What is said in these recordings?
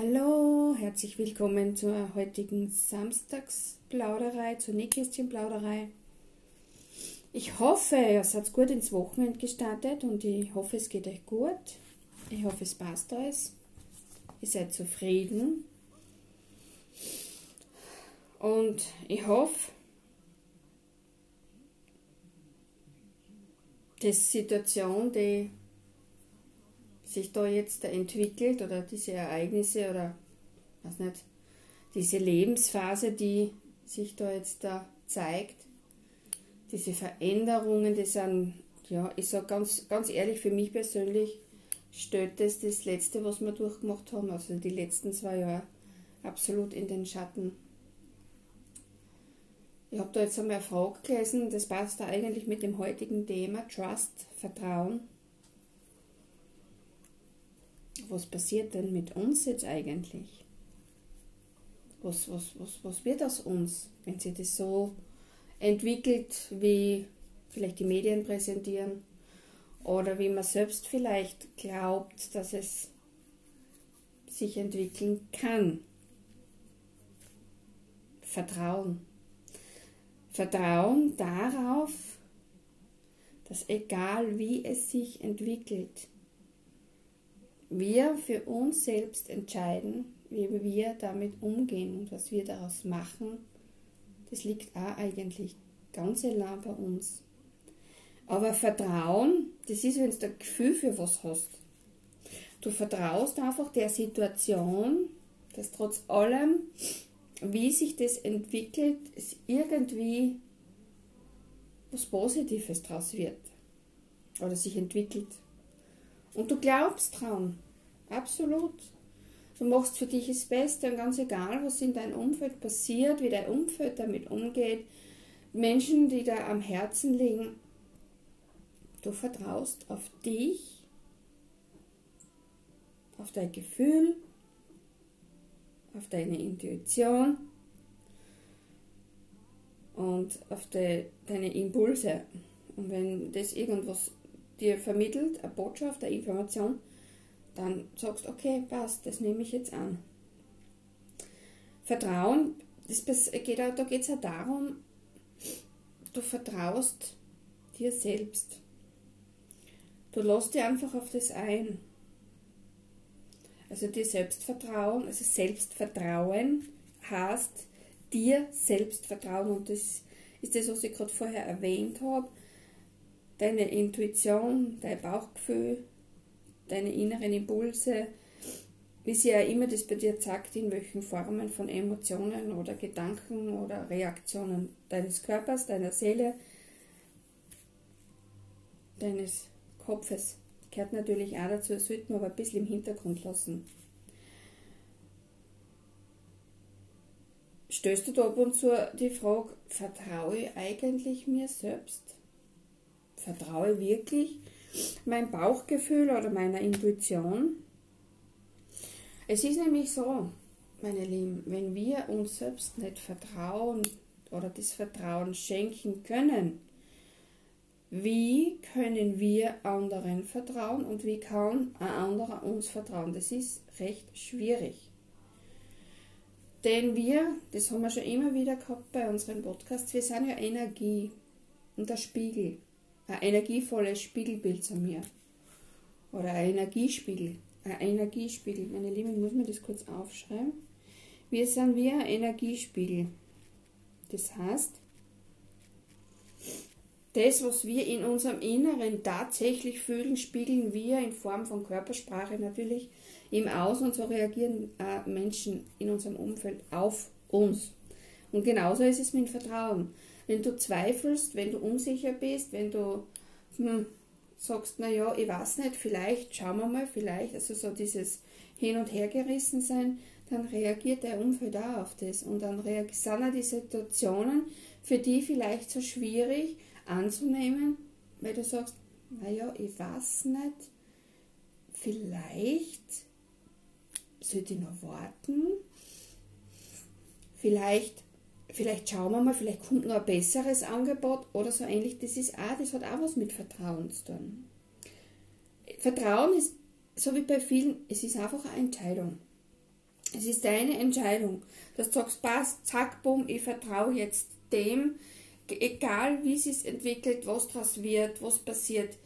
Hallo, herzlich willkommen zur heutigen Samstagsplauderei, zur Nähkästchenplauderei. Ich hoffe, ihr seid gut ins Wochenende gestartet und ich hoffe, es geht euch gut. Ich hoffe, es passt alles. Ihr seid zufrieden. Und ich hoffe, die Situation, die sich da jetzt entwickelt oder diese Ereignisse oder was nicht, diese Lebensphase, die sich da jetzt da zeigt, diese Veränderungen, die sind, ja, ich sage ganz, ganz ehrlich, für mich persönlich stellt das das Letzte, was wir durchgemacht haben, also die letzten zwei Jahre, absolut in den Schatten. Ich habe da jetzt einmal eine Frage gelesen, das passt da eigentlich mit dem heutigen Thema Trust, Vertrauen was passiert denn mit uns jetzt eigentlich? Was, was, was, was wird aus uns, wenn sich das so entwickelt, wie vielleicht die Medien präsentieren oder wie man selbst vielleicht glaubt, dass es sich entwickeln kann? Vertrauen. Vertrauen darauf, dass egal wie es sich entwickelt, wir für uns selbst entscheiden, wie wir damit umgehen und was wir daraus machen, das liegt auch eigentlich ganz allein bei uns. Aber Vertrauen, das ist, wenn du ein Gefühl für was hast. Du vertraust einfach der Situation, dass trotz allem, wie sich das entwickelt, es irgendwie was Positives daraus wird oder sich entwickelt. Und du glaubst dran. Absolut. Du machst für dich das Beste und ganz egal, was in deinem Umfeld passiert, wie dein Umfeld damit umgeht, Menschen, die da am Herzen liegen, du vertraust auf dich, auf dein Gefühl, auf deine Intuition und auf de, deine Impulse. Und wenn das irgendwas dir vermittelt, eine Botschaft, eine Information, dann sagst du, okay, passt, das nehme ich jetzt an. Vertrauen, das geht auch, da geht es ja darum, du vertraust dir selbst. Du lässt dir einfach auf das ein. Also dir Selbstvertrauen, also Selbstvertrauen heißt dir Selbstvertrauen und das ist das, was ich gerade vorher erwähnt habe deine Intuition, dein Bauchgefühl, deine inneren Impulse, wie sie ja immer das bei dir zeigt, in welchen Formen von Emotionen oder Gedanken oder Reaktionen deines Körpers, deiner Seele, deines Kopfes. Gehört natürlich auch dazu, das sollte man aber ein bisschen im Hintergrund lassen. Stößt du da ab und zu die Frage, vertraue ich eigentlich mir selbst? Vertraue wirklich meinem Bauchgefühl oder meiner Intuition. Es ist nämlich so, meine Lieben, wenn wir uns selbst nicht vertrauen oder das Vertrauen schenken können, wie können wir anderen vertrauen und wie kann ein anderer uns vertrauen? Das ist recht schwierig. Denn wir, das haben wir schon immer wieder gehabt bei unseren Podcasts, wir sind ja Energie und der Spiegel ein energievolles Spiegelbild zu mir. Oder ein Energiespiegel. Ein Energiespiegel. Meine Lieben, ich muss mir das kurz aufschreiben. Wir sind wie ein Energiespiegel. Das heißt, das, was wir in unserem Inneren tatsächlich fühlen, spiegeln wir in Form von Körpersprache natürlich im Außen und so reagieren äh, Menschen in unserem Umfeld auf uns. Und genauso ist es mit Vertrauen wenn du zweifelst, wenn du unsicher bist, wenn du hm, sagst, naja, ich weiß nicht, vielleicht, schauen wir mal, vielleicht, also so dieses Hin- und Hergerissen sein, dann reagiert der Umfeld auch auf das. Und dann sind auch die Situationen für die vielleicht so schwierig anzunehmen, weil du sagst, naja, ich weiß nicht, vielleicht sollte ich noch warten, vielleicht vielleicht schauen wir mal, vielleicht kommt noch ein besseres Angebot oder so ähnlich. Das ist auch, das hat auch was mit Vertrauen zu tun. Vertrauen ist, so wie bei vielen, es ist einfach eine Entscheidung. Es ist deine Entscheidung, dass du sagst, passt, zack, bumm, ich vertraue jetzt dem, egal wie es sich entwickelt, was daraus wird, was passiert.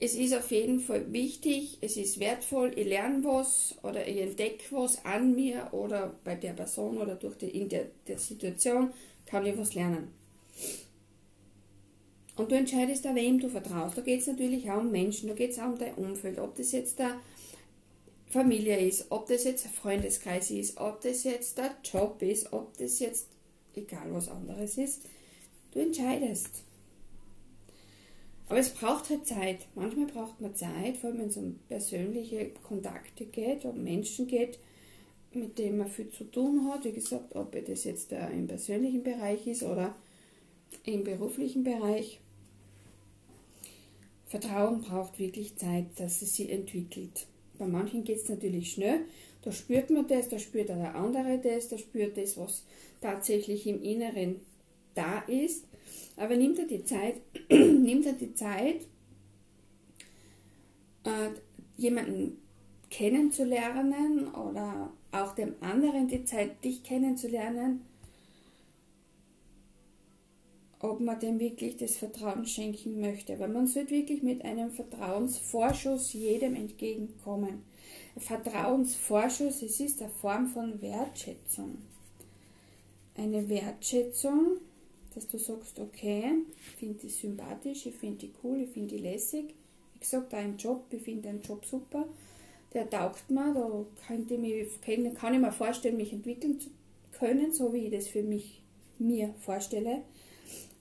Es ist auf jeden Fall wichtig, es ist wertvoll, ich lerne was oder ich entdecke was an mir oder bei der Person oder durch die, in der, der Situation kann ich was lernen. Und du entscheidest auch, wem du vertraust. Da geht es natürlich auch um Menschen, da geht es auch um dein Umfeld, ob das jetzt der Familie ist, ob das jetzt ein Freundeskreis ist, ob das jetzt der Job ist, ob das jetzt egal was anderes ist. Du entscheidest. Aber es braucht halt Zeit. Manchmal braucht man Zeit, vor allem wenn es um persönliche Kontakte geht, um Menschen geht, mit denen man viel zu tun hat. Wie gesagt, ob das jetzt im persönlichen Bereich ist oder im beruflichen Bereich. Vertrauen braucht wirklich Zeit, dass es sich entwickelt. Bei manchen geht es natürlich schnell. Da spürt man das, da spürt der andere das, da spürt das, was tatsächlich im Inneren da ist. Aber nimmt er die Zeit, nimmt er die Zeit, äh, jemanden kennenzulernen oder auch dem anderen die Zeit, dich kennenzulernen, ob man dem wirklich das Vertrauen schenken möchte. Weil man sollte wirklich mit einem Vertrauensvorschuss jedem entgegenkommen. Vertrauensvorschuss, es ist eine Form von Wertschätzung. Eine Wertschätzung, dass du sagst, okay, ich finde die sympathisch, ich finde die cool, ich finde die lässig. Wie gesagt, da im Job, ich finde den Job super. Der taugt mir, da könnte mich, kann ich mir vorstellen, mich entwickeln zu können, so wie ich das für mich mir vorstelle.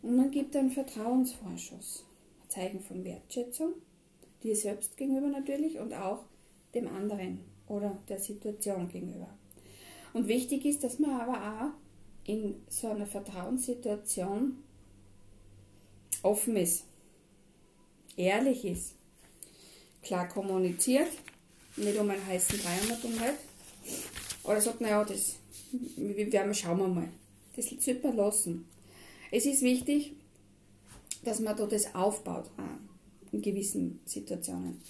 Und man gibt einen Vertrauensvorschuss, ein Zeichen von Wertschätzung, dir selbst gegenüber natürlich und auch dem anderen oder der Situation gegenüber. Und wichtig ist, dass man aber auch in so einer Vertrauenssituation offen ist, ehrlich ist, klar kommuniziert, nicht um einen heißen Brei umgeht, oder sagt, naja, das wir werden schauen wir mal. Das sollte man lassen. Es ist wichtig, dass man da das aufbaut in gewissen Situationen.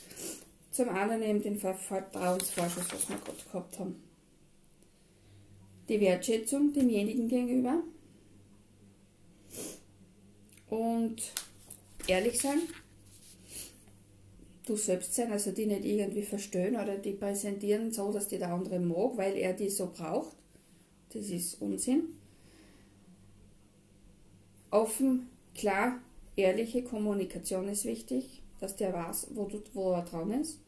Zum anderen eben den Vertrauensvorschuss, was wir gerade gehabt haben. Die Wertschätzung demjenigen gegenüber. Und ehrlich sein. Du selbst sein, also die nicht irgendwie verstehen oder die präsentieren so, dass die der andere mag, weil er die so braucht. Das ist Unsinn. Offen, klar, ehrliche Kommunikation ist wichtig, dass der weiß, wo, du, wo er dran ist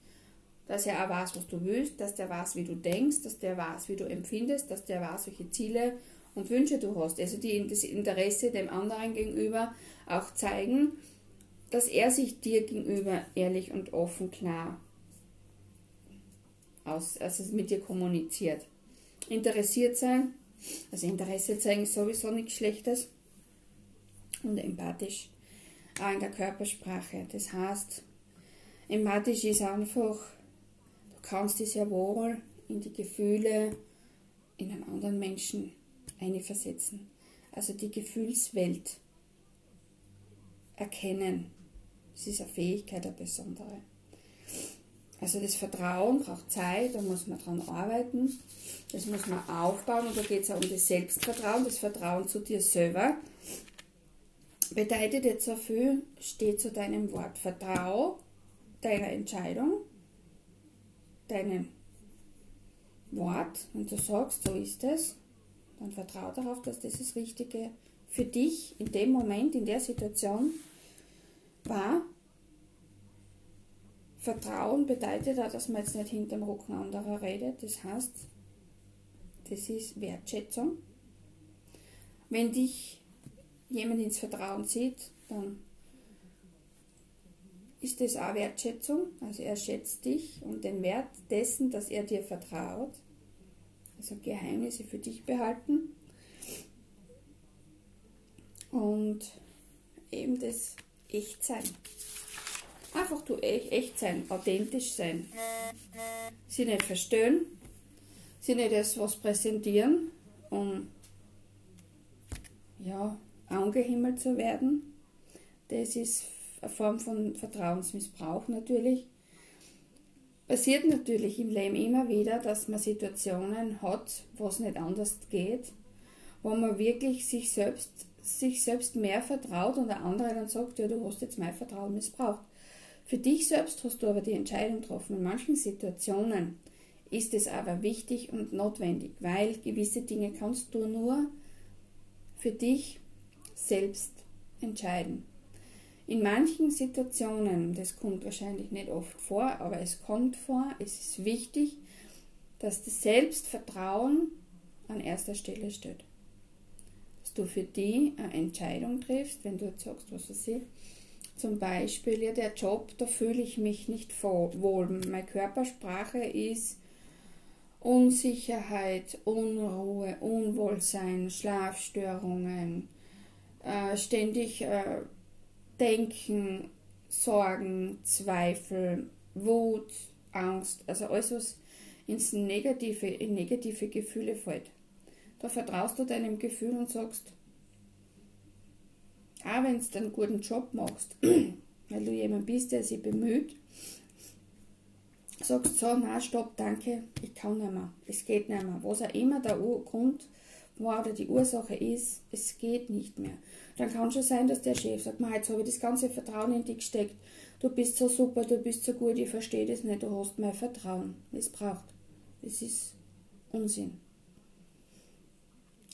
dass er auch weiß, was du willst, dass der weiß, wie du denkst, dass der weiß, wie du empfindest, dass der weiß, welche Ziele und Wünsche du hast. Also die das Interesse dem anderen gegenüber auch zeigen, dass er sich dir gegenüber ehrlich und offen klar aus, also mit dir kommuniziert. Interessiert sein, also Interesse zeigen ist sowieso nichts Schlechtes und empathisch auch in der Körpersprache. Das heißt, empathisch ist einfach kannst dich sehr wohl in die Gefühle in einen anderen Menschen einversetzen. Also die Gefühlswelt erkennen. Das ist eine Fähigkeit, eine besondere. Also das Vertrauen braucht Zeit, da muss man dran arbeiten, das muss man aufbauen und da geht es auch um das Selbstvertrauen, das Vertrauen zu dir selber. Bedeutet jetzt so viel, steht zu deinem Wort. Vertrau deiner Entscheidung, deinem Wort, wenn du sagst, so ist es, dann vertraue darauf, dass das das Richtige für dich in dem Moment, in der Situation war. Vertrauen bedeutet auch, dass man jetzt nicht hinterm Rücken anderer redet. Das heißt, das ist Wertschätzung. Wenn dich jemand ins Vertrauen zieht, dann ist es auch Wertschätzung. Also er schätzt dich und den Wert dessen, dass er dir vertraut. Also Geheimnisse für dich behalten. Und eben das Echtsein. Einfach du echt sein, authentisch sein. Sie nicht verstehen, sie nicht erst was präsentieren, um ja, angehimmelt zu werden. Das ist eine Form von Vertrauensmissbrauch natürlich. passiert natürlich im Leben immer wieder, dass man Situationen hat, wo es nicht anders geht, wo man wirklich sich selbst, sich selbst mehr vertraut und der andere dann sagt, ja, du hast jetzt mein Vertrauen missbraucht. Für dich selbst hast du aber die Entscheidung getroffen. In manchen Situationen ist es aber wichtig und notwendig, weil gewisse Dinge kannst du nur für dich selbst entscheiden. In manchen Situationen, das kommt wahrscheinlich nicht oft vor, aber es kommt vor, es ist wichtig, dass das Selbstvertrauen an erster Stelle steht. Dass du für die eine Entscheidung triffst, wenn du jetzt sagst, was weiß ich, zum Beispiel, ja, der Job, da fühle ich mich nicht wohl. Meine Körpersprache ist Unsicherheit, Unruhe, Unwohlsein, Schlafstörungen, äh, ständig äh, Denken, Sorgen, Zweifel, Wut, Angst, also alles, was ins negative, in negative Gefühle fällt. Da vertraust du deinem Gefühl und sagst, auch wenn du einen guten Job machst, weil du jemand bist, der sich bemüht, sagst so, na stopp, danke, ich kann nicht mehr, es geht nicht mehr. Was auch immer der Grund war oder die Ursache ist, es geht nicht mehr. Dann kann schon sein, dass der Chef sagt, jetzt habe ich das ganze Vertrauen in dich gesteckt, du bist so super, du bist so gut, ich verstehe das nicht, du hast mein Vertrauen missbraucht. Das ist Unsinn.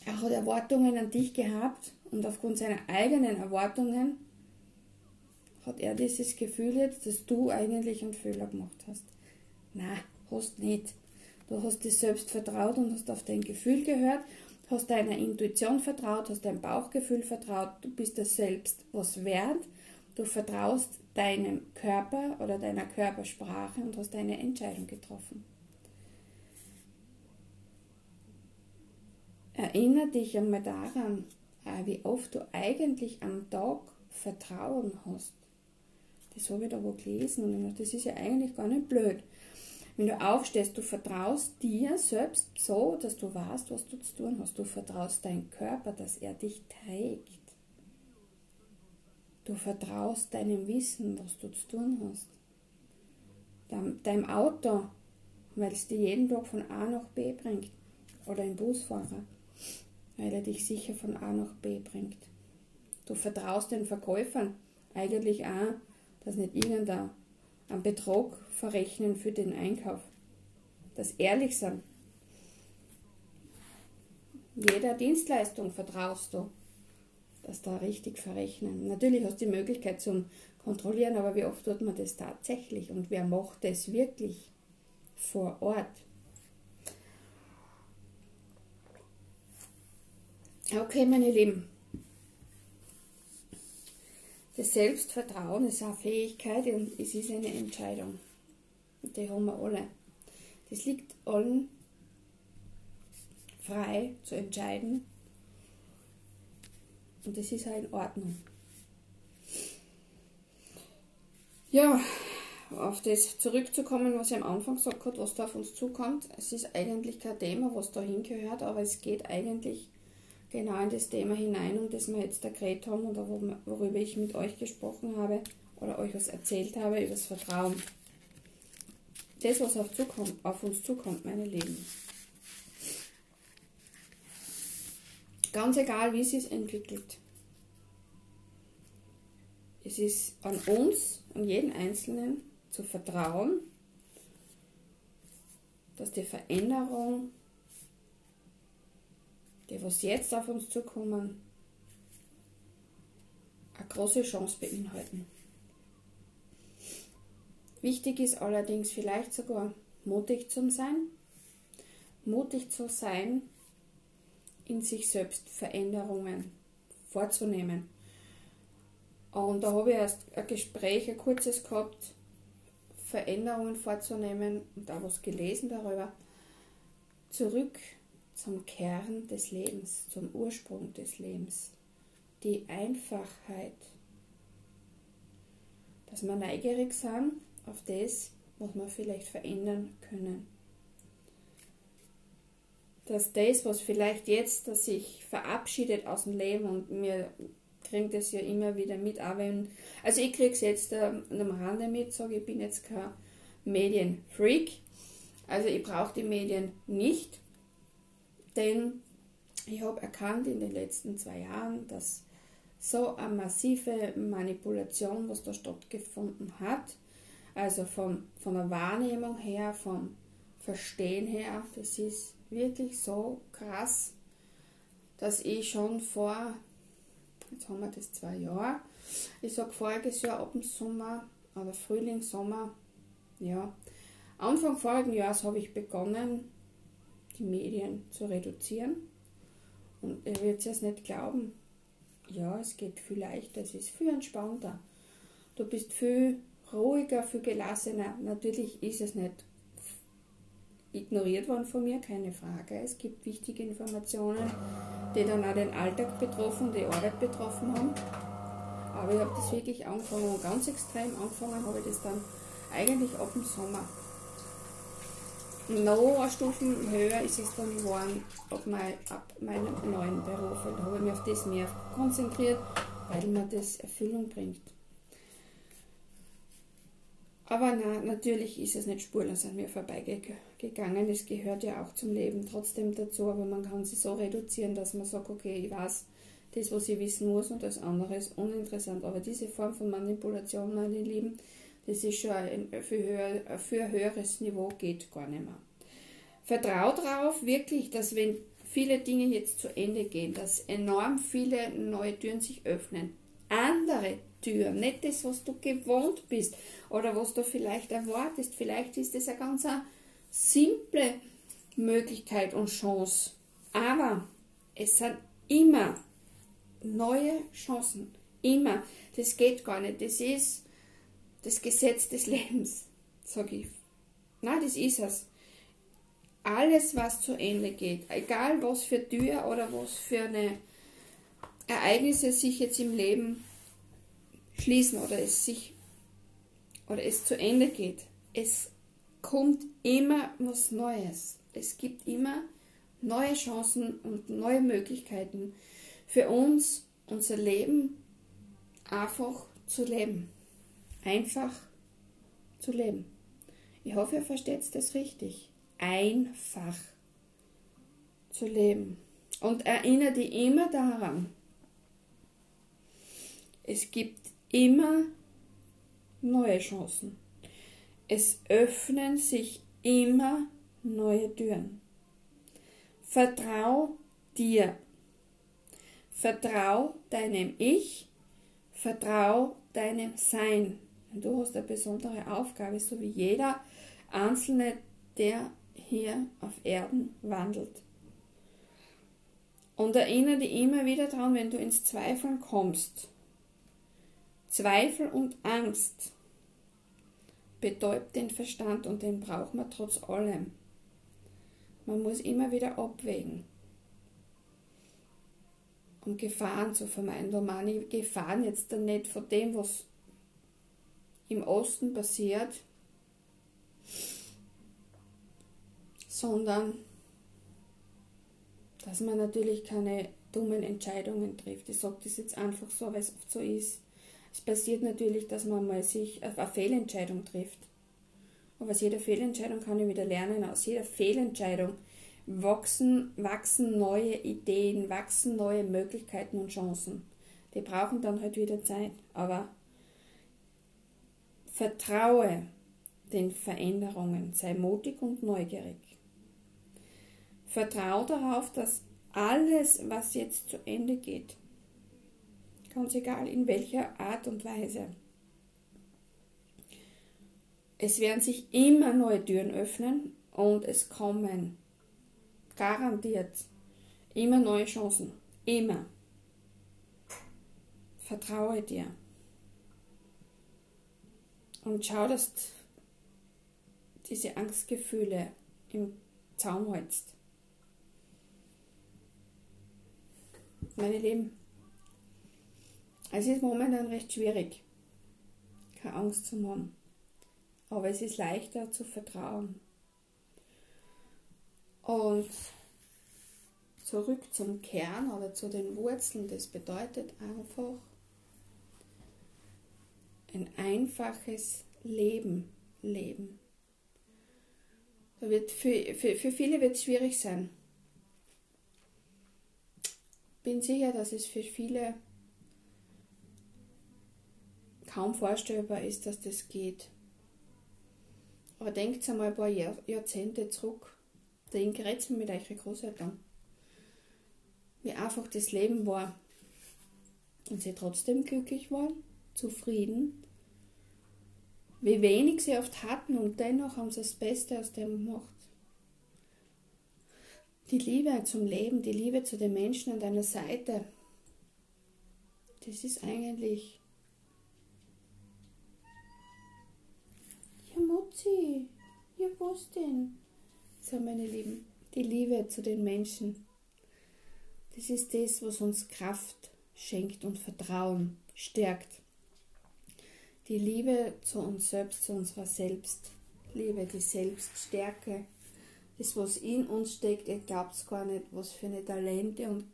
Er hat Erwartungen an dich gehabt und aufgrund seiner eigenen Erwartungen hat er dieses Gefühl jetzt, dass du eigentlich einen Fehler gemacht hast. Na, hast nicht. Du hast dir selbst vertraut und hast auf dein Gefühl gehört, hast deiner Intuition vertraut, hast dein Bauchgefühl vertraut, du bist dir selbst was wert, du vertraust deinem Körper oder deiner Körpersprache und hast deine Entscheidung getroffen. Erinnere dich einmal daran, äh, wie oft du eigentlich am Tag Vertrauen hast. Das habe ich da wo gelesen und ich dachte, das ist ja eigentlich gar nicht blöd. Wenn du aufstehst, du vertraust dir selbst so, dass du weißt, was du zu tun hast. Du vertraust deinem Körper, dass er dich trägt. Du vertraust deinem Wissen, was du zu tun hast. Deinem, Auto, weil es dir jeden Tag von A nach B bringt. Oder ein Busfahrer weil er dich sicher von A nach B bringt. Du vertraust den Verkäufern eigentlich auch, dass nicht irgendein Betrug verrechnen für den Einkauf. Dass ehrlich sind. Jeder Dienstleistung vertraust du, dass da richtig verrechnen. Natürlich hast du die Möglichkeit zum Kontrollieren, aber wie oft tut man das tatsächlich und wer macht das wirklich vor Ort? Okay, meine Lieben. Das Selbstvertrauen ist eine Fähigkeit und es ist eine Entscheidung. Und die haben wir alle. Das liegt allen frei zu entscheiden. Und das ist auch in Ordnung. Ja, auf das zurückzukommen, was ich am Anfang gesagt habe, was da auf uns zukommt. Es ist eigentlich kein Thema, was da hingehört, aber es geht eigentlich genau in das Thema hinein, um das wir jetzt geredet haben oder worüber ich mit euch gesprochen habe oder euch was erzählt habe über das Vertrauen. Das, was auf, zukommt, auf uns zukommt, meine Lieben. Ganz egal, wie es sich entwickelt. Es ist an uns, an jeden Einzelnen, zu vertrauen, dass die Veränderung die was jetzt auf uns zukommen, eine große Chance beinhalten. Wichtig ist allerdings vielleicht sogar mutig zu sein, mutig zu sein, in sich selbst Veränderungen vorzunehmen. Und da habe ich erst ein Gespräch, ein kurzes gehabt, Veränderungen vorzunehmen und auch was gelesen darüber. Zurück zum Kern des Lebens, zum Ursprung des Lebens. Die Einfachheit. Dass wir neugierig sind auf das, was wir vielleicht verändern können. Dass das, was vielleicht jetzt dass sich verabschiedet aus dem Leben und mir kriegt das ja immer wieder mit, auch wenn, also ich kriege es jetzt äh, am Rande mit, sage ich bin jetzt kein Medienfreak. Also ich brauche die Medien nicht, denn ich habe erkannt in den letzten zwei Jahren, dass so eine massive Manipulation, was da stattgefunden hat, also von, von der Wahrnehmung her, vom Verstehen her, das ist wirklich so krass, dass ich schon vor, jetzt haben wir das zwei Jahre, ich sage voriges Jahr ab dem Sommer oder Frühling, Sommer, ja, Anfang vorigen Jahres habe ich begonnen, die Medien zu reduzieren. Und ihr werdet es nicht glauben, ja, es geht viel leichter, es ist viel entspannter. Du bist viel ruhiger, viel gelassener. Natürlich ist es nicht ignoriert worden von mir, keine Frage. Es gibt wichtige Informationen, die dann auch den Alltag betroffen, die Arbeit betroffen haben. Aber ich habe das wirklich angefangen, ganz extrem angefangen habe ich das dann eigentlich ab dem Sommer. Noch eine Stufe höher ist es dann geworden ab, mein, ab meinem neuen Beruf. Da habe ich mich auf das mehr konzentriert, weil mir das Erfüllung bringt. Aber na, natürlich ist es nicht spurlos an mir vorbeigegangen. Es gehört ja auch zum Leben trotzdem dazu, aber man kann sie so reduzieren, dass man sagt, okay, ich weiß das, was ich wissen muss und das andere ist uninteressant. Aber diese Form von Manipulation, meine Lieben, das ist schon ein für, höher, für ein höheres Niveau geht gar nicht mehr. Vertrau darauf wirklich, dass wenn viele Dinge jetzt zu Ende gehen, dass enorm viele neue Türen sich öffnen. Andere Tür, nicht das, was du gewohnt bist oder was du vielleicht erwartest. Vielleicht ist das eine ganz simple Möglichkeit und Chance. Aber es sind immer neue Chancen. Immer. Das geht gar nicht. Das ist das Gesetz des Lebens, sage ich. Na, das ist es. Alles, was zu Ende geht, egal was für Tür oder was für eine Ereignisse sich jetzt im Leben schließen oder es sich oder es zu Ende geht. Es kommt immer was Neues. Es gibt immer neue Chancen und neue Möglichkeiten für uns, unser Leben einfach zu leben. Einfach zu leben. Ich hoffe, ihr versteht das richtig. Einfach zu leben. Und erinnere dich immer daran, es gibt immer neue Chancen. Es öffnen sich immer neue Türen. Vertrau dir. Vertrau deinem Ich. Vertrau deinem Sein. Du hast eine besondere Aufgabe, so wie jeder Einzelne, der hier auf Erden wandelt. Und erinnere dich immer wieder daran, wenn du ins Zweifeln kommst, Zweifel und Angst betäubt den Verstand und den braucht man trotz allem. Man muss immer wieder abwägen, um Gefahren zu vermeiden. Da meine ich Gefahren jetzt nicht von dem, was im Osten passiert, sondern dass man natürlich keine dummen Entscheidungen trifft. Ich sage das jetzt einfach so, weil es oft so ist. Es passiert natürlich, dass man mal sich eine Fehlentscheidung trifft. Aber aus jeder Fehlentscheidung kann ich wieder lernen. Aus jeder Fehlentscheidung wachsen, wachsen neue Ideen, wachsen neue Möglichkeiten und Chancen. Die brauchen dann halt wieder Zeit. Aber vertraue den Veränderungen, sei mutig und neugierig. Vertraue darauf, dass alles, was jetzt zu Ende geht, ganz egal in welcher Art und Weise. Es werden sich immer neue Türen öffnen und es kommen garantiert immer neue Chancen. Immer. Vertraue dir. Und schau, dass diese Angstgefühle im Zaum hältst. Meine Lieben, es ist momentan recht schwierig, keine Angst zu haben. Aber es ist leichter zu vertrauen. Und zurück zum Kern oder zu den Wurzeln, das bedeutet einfach ein einfaches Leben leben. Da wird für, für, für viele wird es schwierig sein. Bin sicher, dass es für viele kaum vorstellbar ist, dass das geht. Aber denkt einmal ein paar Jahr, Jahrzehnte zurück. Den gerät mit euren Großeltern. Wie einfach das Leben war. Und sie trotzdem glücklich waren, zufrieden. Wie wenig sie oft hatten und dennoch haben sie das Beste aus dem gemacht. Die Liebe zum Leben, die Liebe zu den Menschen an deiner Seite, das ist eigentlich Mutzi, ja was denn? So meine Lieben, die Liebe zu den Menschen. Das ist das, was uns Kraft schenkt und Vertrauen stärkt. Die Liebe zu uns selbst, zu unserer Selbstliebe, die Selbststärke, das, was in uns steckt, ihr glaubt gar nicht, was für eine Talente und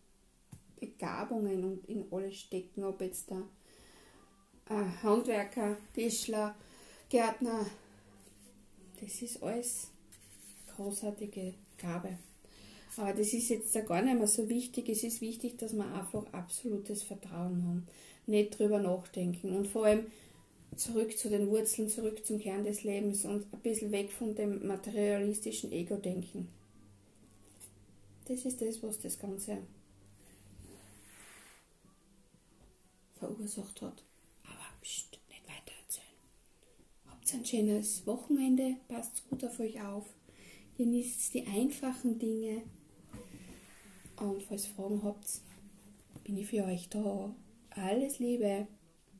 Begabungen und in alles stecken, ob jetzt da Handwerker, Tischler, Gärtner, das ist alles großartige Gabe. Aber das ist jetzt gar nicht mehr so wichtig. Es ist wichtig, dass wir einfach absolutes Vertrauen haben. Nicht drüber nachdenken. Und vor allem zurück zu den Wurzeln, zurück zum Kern des Lebens und ein bisschen weg von dem materialistischen Ego-Denken. Das ist das, was das Ganze verursacht hat. Aber pst, Habt ein schönes Wochenende, passt gut auf euch auf, genießt die einfachen Dinge und falls Fragen habt, bin ich für euch da. Alles Liebe!